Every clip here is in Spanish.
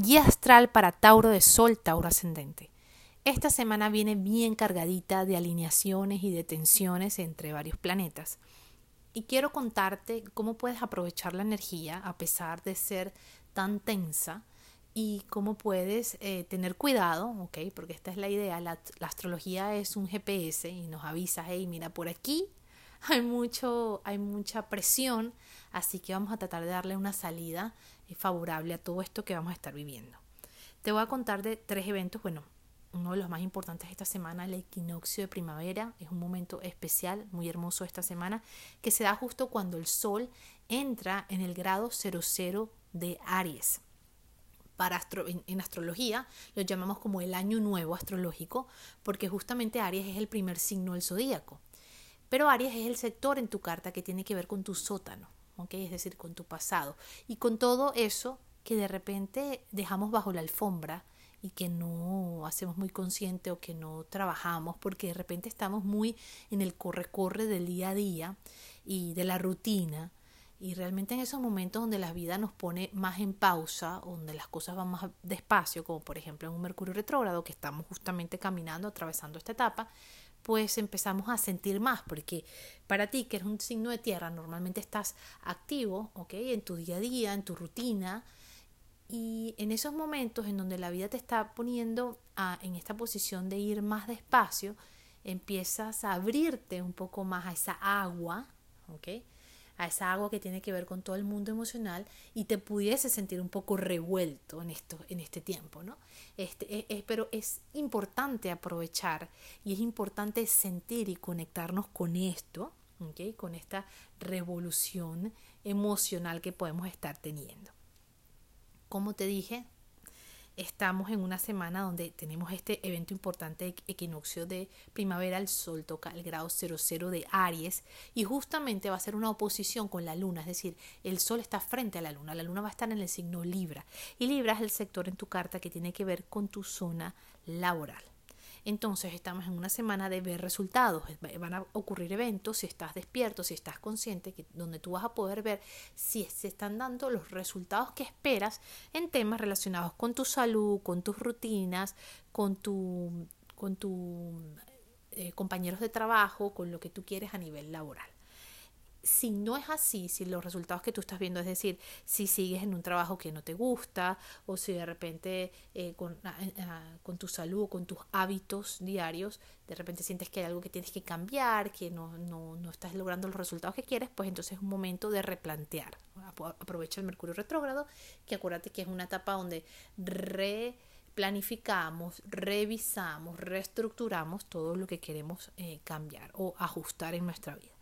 Guía astral para Tauro de Sol, Tauro ascendente. Esta semana viene bien cargadita de alineaciones y de tensiones entre varios planetas. Y quiero contarte cómo puedes aprovechar la energía a pesar de ser tan tensa y cómo puedes eh, tener cuidado, ¿ok? Porque esta es la idea. La, astrología es un GPS y nos avisa, hey, mira, por aquí hay, mucho, hay mucha presión, así que vamos a tratar de darle una salida eh, favorable a todo esto que vamos a estar viviendo. Te voy a contar de tres eventos, bueno, uno de los más importantes esta semana, el equinoccio de primavera, es un momento especial, muy hermoso esta semana, que se da justo cuando el sol entra en el grado 00 de Aries. Para en astrología lo llamamos como el año nuevo astrológico, porque justamente Aries es el primer signo del zodíaco. Pero Aries es el sector en tu carta que tiene que ver con tu sótano, es decir, con tu pasado. Y con todo eso que de repente dejamos bajo la alfombra y que no hacemos muy consciente o que no trabajamos porque de repente estamos muy en el corre-corre del día a día y de la rutina. Y realmente en esos momentos donde la vida nos pone más en pausa, donde las cosas van más despacio, como por ejemplo en un Mercurio retrógrado, que estamos justamente caminando, atravesando esta etapa, pues empezamos a sentir más, porque para ti, que eres un signo de tierra, normalmente estás activo, ¿ok? En tu día a día, en tu rutina, y en esos momentos en donde la vida te está poniendo en esta posición de ir más despacio, empiezas a abrirte un poco más a esa agua, ¿ok? A esa agua que tiene que ver con todo el mundo emocional y te pudiese sentir un poco revuelto en, esto, en este tiempo, ¿no? Este, es, pero es importante aprovechar y es importante sentir y conectarnos con esto, con esta revolución emocional que podemos estar teniendo. Como te dije, estamos en una semana donde tenemos este evento importante equinoccio de primavera, el sol toca el grado 00 de Aries y justamente va a ser una oposición con la luna, es decir, el sol está frente a la luna, la luna va a estar en el signo Libra y Libra es el sector en tu carta que tiene que ver con tu zona laboral. Entonces estamos en una semana de ver resultados, van a ocurrir eventos, si estás despierto, si estás consciente, donde tú vas a poder ver si se están dando los resultados que esperas en temas relacionados con tu salud, con tus rutinas, con tu, con tus eh, compañeros de trabajo, con lo que tú quieres a nivel laboral si no es así, si los resultados que tú estás viendo, es decir, si sigues en un trabajo que no te gusta o si de repente eh, con, ah, eh, ah, con, tu salud, con tus hábitos diarios, de repente sientes que hay algo que tienes que cambiar, que no, no, no estás logrando los resultados que quieres, pues entonces es un momento de replantear. Aprovecha el Mercurio retrógrado, que acuérdate que es una etapa donde replanificamos, revisamos, reestructuramos todo lo que queremos eh, cambiar o ajustar en nuestra vida.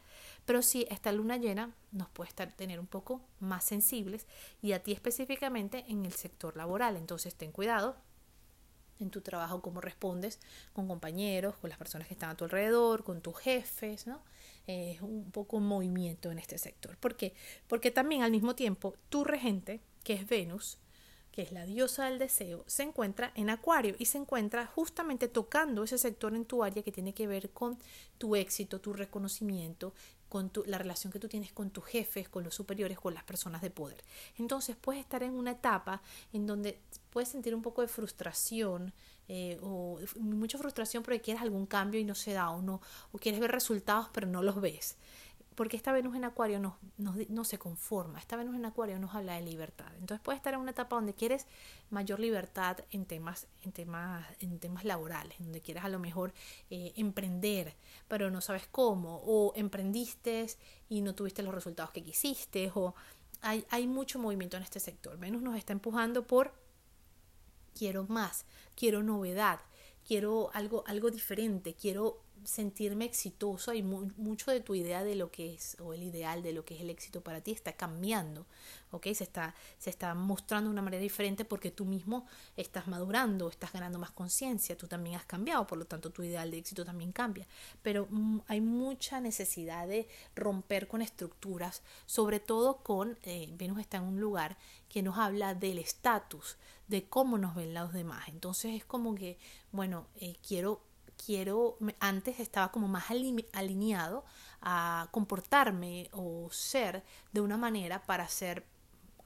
Pero sí, esta luna llena nos puede estar, tener un poco más sensibles y a ti específicamente en el sector laboral. Entonces ten cuidado en tu trabajo, cómo respondes con compañeros, con las personas que están a tu alrededor, con tus jefes, ¿no? Es un poco movimiento en este sector. ¿Por qué? Porque también al mismo tiempo tu regente, que es Venus, que es la diosa del deseo, se encuentra en Acuario y se encuentra justamente tocando ese sector en tu área que tiene que ver con tu éxito, tu reconocimiento, la relación que tú tienes con tus jefes, con los superiores, con las personas de poder. Entonces puedes estar en una etapa en donde puedes sentir un poco de frustración eh, o mucha frustración porque quieres algún cambio y no se da o no, o quieres ver resultados pero no los ves porque esta Venus en Acuario no, no, se conforma, esta Venus en Acuario nos habla de libertad. Entonces puedes estar en una etapa donde quieres mayor libertad en temas, en temas, en temas laborales, donde quieres a lo mejor eh, emprender, pero no sabes cómo, o emprendiste y no tuviste los resultados que quisiste, o hay, hay mucho movimiento en este sector. Venus nos está empujando por quiero más, quiero novedad, quiero algo, algo diferente, quiero sentirme exitoso y mucho de tu idea de lo que es o el ideal de lo que es el éxito para ti está cambiando, ¿ok? Se está, se está mostrando de una manera diferente porque tú mismo estás madurando, estás ganando más conciencia, tú también has cambiado, por lo tanto tu ideal de éxito también cambia. Pero mm, hay mucha necesidad de romper con estructuras, sobre todo con, eh, Venus está en un lugar que nos habla del estatus, de cómo nos ven los demás. Entonces es como que, bueno, eh, quiero quiero, antes estaba como más alineado a comportarme o ser de una manera para ser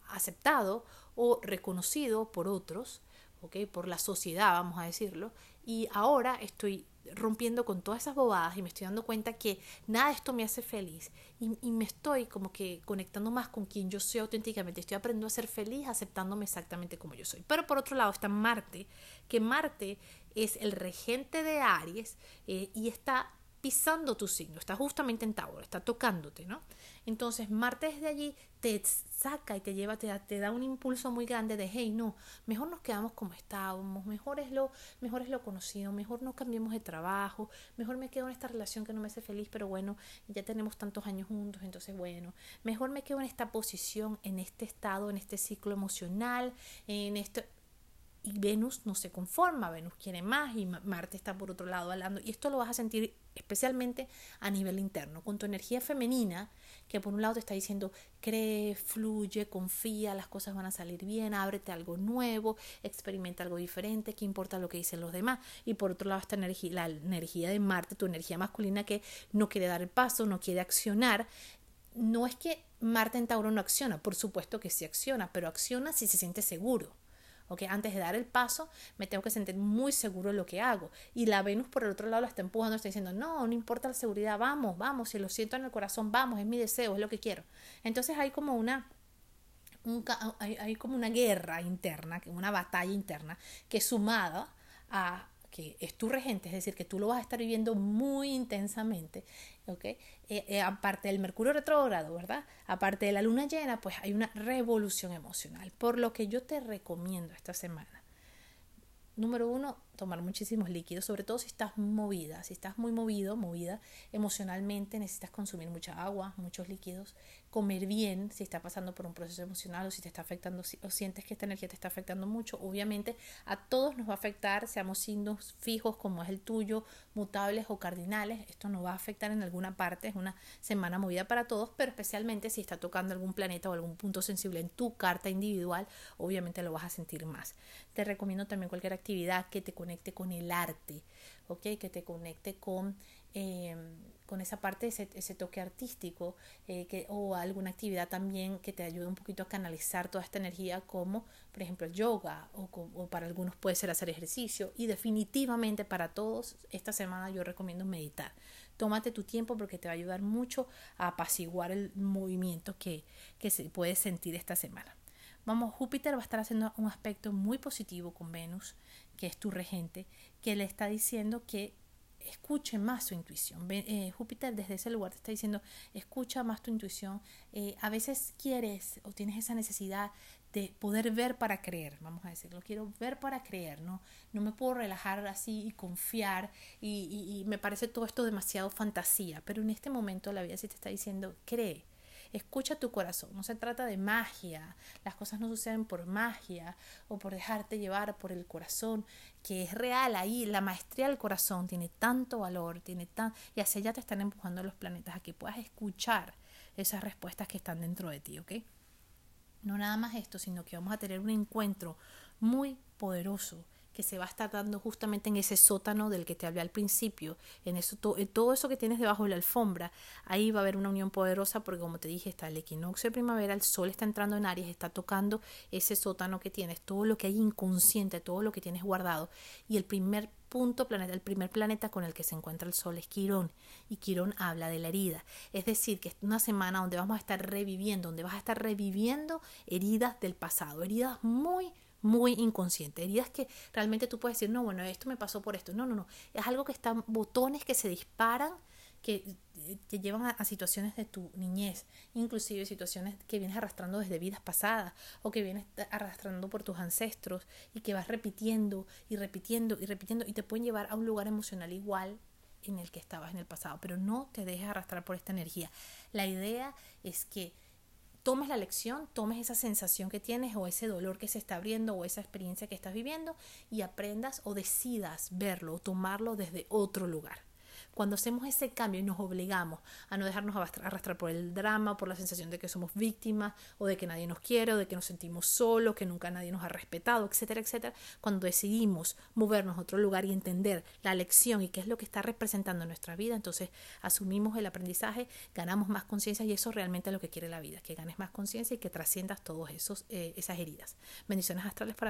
aceptado o reconocido por otros, ¿ok? Por la sociedad, vamos a decirlo. Y ahora estoy rompiendo con todas esas bobadas y me estoy dando cuenta que nada de esto me hace feliz y, y, me estoy como que conectando más con quien yo soy auténticamente, estoy aprendiendo a ser feliz aceptándome exactamente como yo soy. Pero por otro lado está Marte, que Marte es el regente de Aries eh, y está pisando tu signo, está justamente en Tauro, está tocándote, ¿no? Entonces Marte desde allí te saca y te lleva, te da, te da un impulso muy grande de, hey, no, mejor nos quedamos como estábamos, mejor es, lo, mejor es lo conocido, mejor no cambiemos de trabajo, mejor me quedo en esta relación que no me hace feliz, pero bueno, ya tenemos tantos años juntos, entonces bueno, mejor me quedo en esta posición, en este estado, en este ciclo emocional, en este y Venus no se conforma, Venus quiere más y Marte está por otro lado hablando y esto lo vas a sentir especialmente a nivel interno, con tu energía femenina que por un lado te está diciendo cree, fluye, confía, las cosas van a salir bien, ábrete algo nuevo, experimenta algo diferente, qué importa lo que dicen los demás y por otro lado esta energía, la energía de Marte, tu energía masculina que no quiere dar el paso, no quiere accionar, no es que Marte en Tauro no acciona, por supuesto que sí acciona, pero acciona si se siente seguro antes de dar el paso, me tengo que sentir muy seguro de lo que hago. Y la Venus por el otro lado la está empujando, está diciendo, no, no importa la seguridad, vamos, vamos, si lo siento en el corazón, vamos, es mi deseo, es lo que quiero. Entonces hay como una hay, hay, como una guerra interna, una batalla interna, que sumada a que es tu regente, es decir, que tú lo vas a estar viviendo muy intensamente. Eh, eh, aparte del Mercurio retrógrado, ¿verdad? Aparte de la luna llena, pues hay una revolución emocional. Por lo que yo te recomiendo esta semana. Número uno, tomar muchísimos líquidos, sobre todo si estás movida, si estás muy movido, movida emocionalmente, necesitas consumir mucha agua, muchos líquidos, comer bien si estás pasando por un proceso emocional o si te está afectando o sientes que esta energía te está afectando mucho, obviamente a todos nos va a afectar, seamos signos fijos como es el tuyo, mutables o cardinales, esto nos va a afectar en alguna parte, es una semana movida para todos, pero especialmente si está tocando algún planeta o algún punto sensible en tu carta individual, obviamente lo vas a sentir más. Te recomiendo también cualquier actividad que te conecte conecte con el arte, ¿ok? Que te conecte con, eh, con esa parte, ese, toque artístico, eh, que, o alguna actividad también que te ayude un poquito a canalizar toda esta energía, como por ejemplo el yoga, o, o para algunos puede ser hacer ejercicio, y definitivamente para todos, esta semana yo recomiendo meditar. Tómate tu tiempo porque te va a ayudar mucho a apaciguar el movimiento que, que se puede sentir esta semana. Vamos, Júpiter va a estar haciendo un aspecto muy positivo con Venus que es tu regente, que le está diciendo que escuche más su intuición. Eh, Júpiter desde ese lugar te está diciendo, escucha más tu intuición. Eh, a veces quieres o tienes esa necesidad de poder ver para creer, vamos a decirlo, quiero ver para creer, ¿no? No me puedo relajar así y confiar y, y me parece todo esto demasiado fantasía, pero en este momento la vida sí te está diciendo, cree, Escucha tu corazón, no se trata de magia, las cosas no suceden por magia o por dejarte llevar por el corazón, que es real. Ahí, la maestría del corazón tiene tanto valor, tiene tan y hacia allá te están empujando los planetas a que puedas escuchar esas respuestas que están dentro de ti, ¿ok? No nada más esto, sino que vamos a tener un encuentro muy poderoso se va a estar dando justamente en ese sótano del que te hablé al principio, en eso todo eso que tienes debajo de la alfombra, ahí va a haber una unión poderosa porque como te dije, está el equinoccio de primavera, el sol está entrando en Aries, está tocando ese sótano que tienes, todo lo que hay inconsciente, todo lo que tienes guardado y el primer punto planeta, el primer planeta con el que se encuentra el Sol es Quirón y Quirón habla de la herida. Es decir, que es una semana donde vamos a estar reviviendo, donde vas a estar reviviendo heridas del pasado, heridas muy muy inconsciente, heridas que realmente tú puedes decir, no, bueno, esto me pasó por esto. No, no, no, es algo que están botones que se disparan, que te llevan a, situaciones de tu niñez, inclusive situaciones que vienes arrastrando desde vidas pasadas o que vienes arrastrando por tus ancestros y que vas repitiendo y repitiendo y repitiendo y te pueden llevar a un lugar emocional igual en el que estabas en el pasado, pero no te dejes arrastrar por esta energía. La idea es que tomes la lección, tomes esa sensación que tienes o ese dolor que se está abriendo o esa experiencia que estás viviendo y aprendas o decidas verlo o tomarlo desde otro lugar. Cuando hacemos ese cambio y nos obligamos a no dejarnos arrastrar por el drama, por la sensación de que somos víctimas o de que nadie nos quiere o de que nos sentimos solos, que nunca nadie nos ha respetado, etcétera, etcétera, cuando decidimos movernos a otro lugar y entender la lección y qué es lo que está representando en nuestra vida, entonces asumimos el aprendizaje, ganamos más conciencia y eso realmente es lo que quiere la vida, que ganes más conciencia y que trasciendas todas eh, esas heridas. Bendiciones astrales para